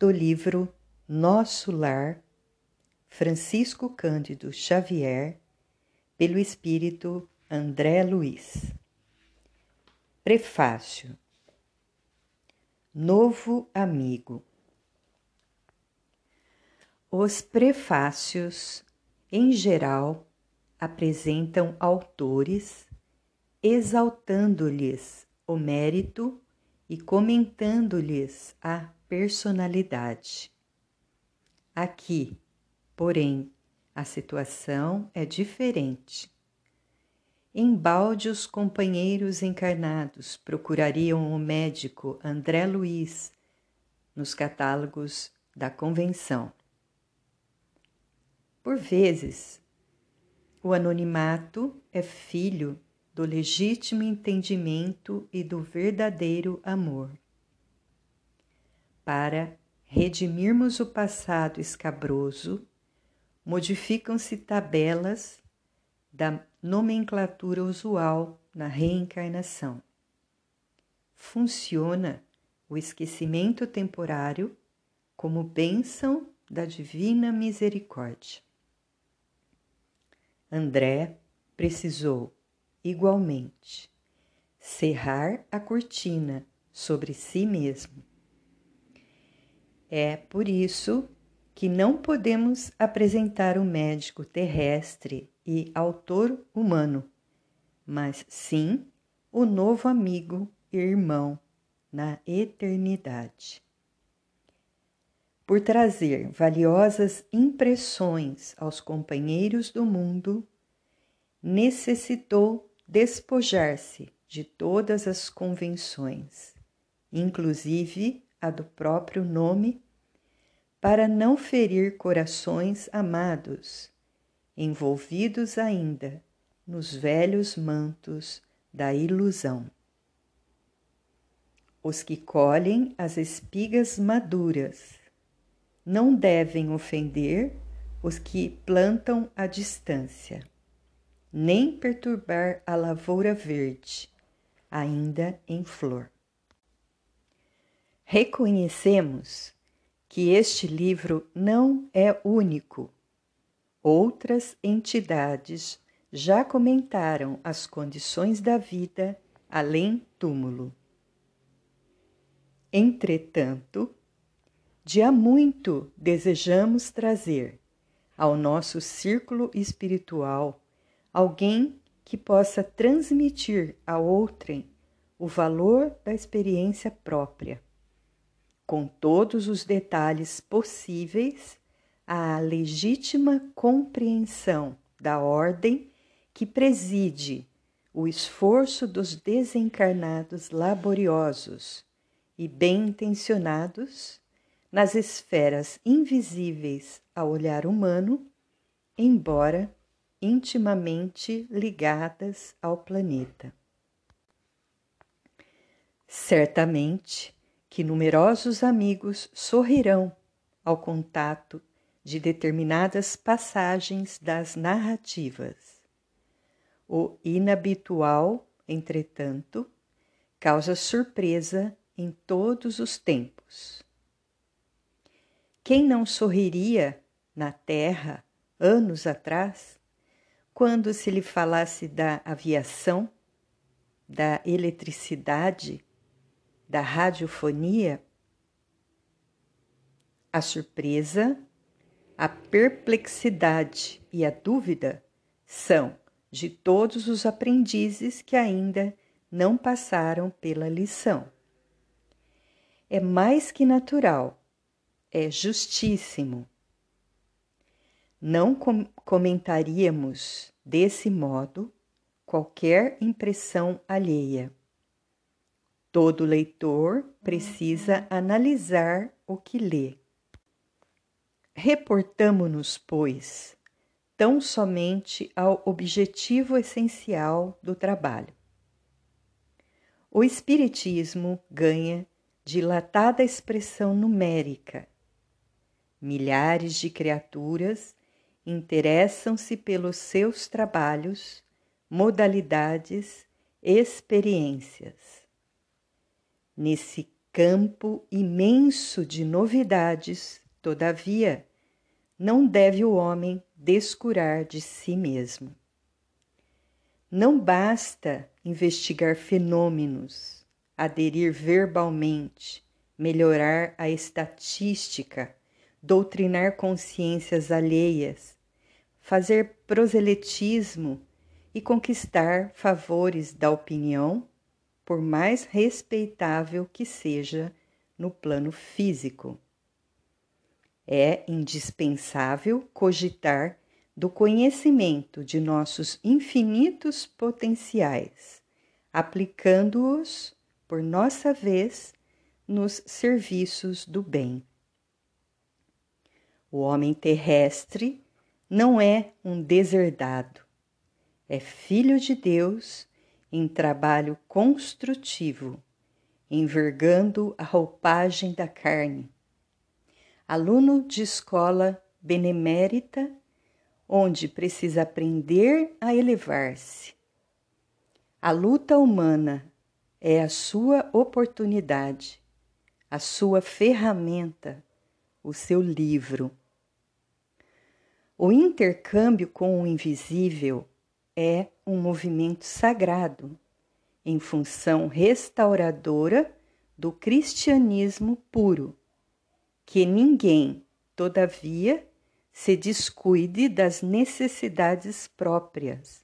do livro Nosso Lar, Francisco Cândido Xavier, pelo espírito André Luiz. Prefácio Novo Amigo Os prefácios, em geral, apresentam autores exaltando-lhes o mérito e comentando-lhes a personalidade. Aqui, porém, a situação é diferente. Embalde os companheiros encarnados procurariam o médico André Luiz nos catálogos da convenção. Por vezes, o anonimato é filho do legítimo entendimento e do verdadeiro amor. Para redimirmos o passado escabroso, modificam-se tabelas da nomenclatura usual na reencarnação. Funciona o esquecimento temporário como bênção da divina misericórdia. André precisou, igualmente, cerrar a cortina sobre si mesmo. É por isso que não podemos apresentar o médico terrestre e autor humano, mas sim o novo amigo e irmão na eternidade. Por trazer valiosas impressões aos companheiros do mundo, necessitou despojar-se de todas as convenções, inclusive a do próprio nome para não ferir corações amados, envolvidos ainda nos velhos mantos da ilusão. Os que colhem as espigas maduras não devem ofender os que plantam à distância, nem perturbar a lavoura verde, ainda em flor. Reconhecemos que este livro não é único. Outras entidades já comentaram as condições da vida além túmulo. Entretanto, de há muito desejamos trazer ao nosso círculo espiritual alguém que possa transmitir a outrem o valor da experiência própria com todos os detalhes possíveis, à legítima compreensão da ordem que preside o esforço dos desencarnados laboriosos e bem intencionados nas esferas invisíveis ao olhar humano, embora intimamente ligadas ao planeta. Certamente, que numerosos amigos sorrirão ao contato de determinadas passagens das narrativas. O inabitual, entretanto, causa surpresa em todos os tempos. Quem não sorriria na Terra anos atrás, quando se lhe falasse da aviação, da eletricidade, da radiofonia, a surpresa, a perplexidade e a dúvida são de todos os aprendizes que ainda não passaram pela lição. É mais que natural, é justíssimo. Não com comentaríamos desse modo qualquer impressão alheia Todo leitor precisa analisar o que lê. Reportamo-nos, pois, tão somente ao objetivo essencial do trabalho. O Espiritismo ganha dilatada expressão numérica. Milhares de criaturas interessam-se pelos seus trabalhos, modalidades, experiências. Nesse Campo imenso de novidades, todavia, não deve o homem descurar de si mesmo. Não basta investigar fenômenos, aderir verbalmente, melhorar a estatística, doutrinar consciências alheias, fazer proselitismo e conquistar favores da opinião, por mais respeitável que seja no plano físico. É indispensável cogitar do conhecimento de nossos infinitos potenciais, aplicando-os, por nossa vez, nos serviços do bem. O homem terrestre não é um deserdado, é filho de Deus em trabalho construtivo, envergando a roupagem da carne. Aluno de escola benemérita, onde precisa aprender a elevar-se. A luta humana é a sua oportunidade, a sua ferramenta, o seu livro. O intercâmbio com o invisível é um movimento sagrado em função restauradora do cristianismo puro, que ninguém, todavia, se descuide das necessidades próprias,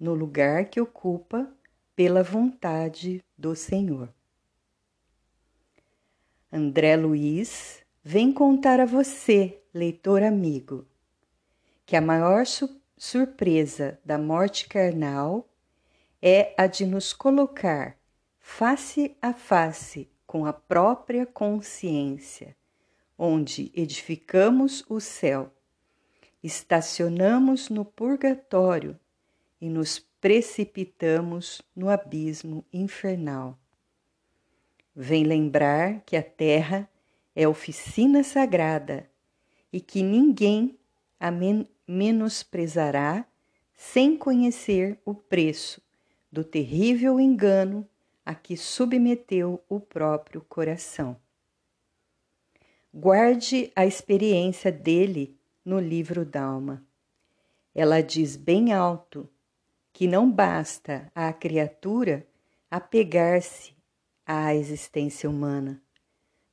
no lugar que ocupa pela vontade do Senhor. André Luiz vem contar a você, leitor amigo, que a maior su surpresa da morte carnal é a de nos colocar face a face com a própria consciência, onde edificamos o céu, estacionamos no purgatório e nos precipitamos no abismo infernal. Vem lembrar que a terra é oficina sagrada e que ninguém a men menosprezará sem conhecer o preço do terrível engano a que submeteu o próprio coração. Guarde a experiência dele no livro d'alma. Ela diz bem alto que não basta à criatura apegar-se à existência humana,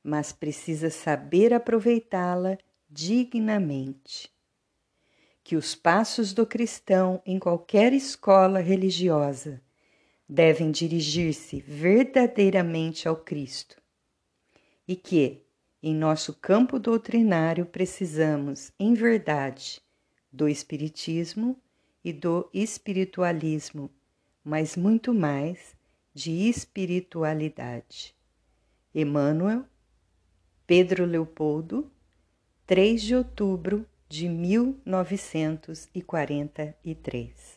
mas precisa saber aproveitá-la dignamente que os passos do cristão em qualquer escola religiosa devem dirigir-se verdadeiramente ao Cristo e que, em nosso campo doutrinário, precisamos, em verdade, do Espiritismo e do espiritualismo, mas muito mais de espiritualidade. Emmanuel, Pedro Leopoldo, 3 de outubro de 1943.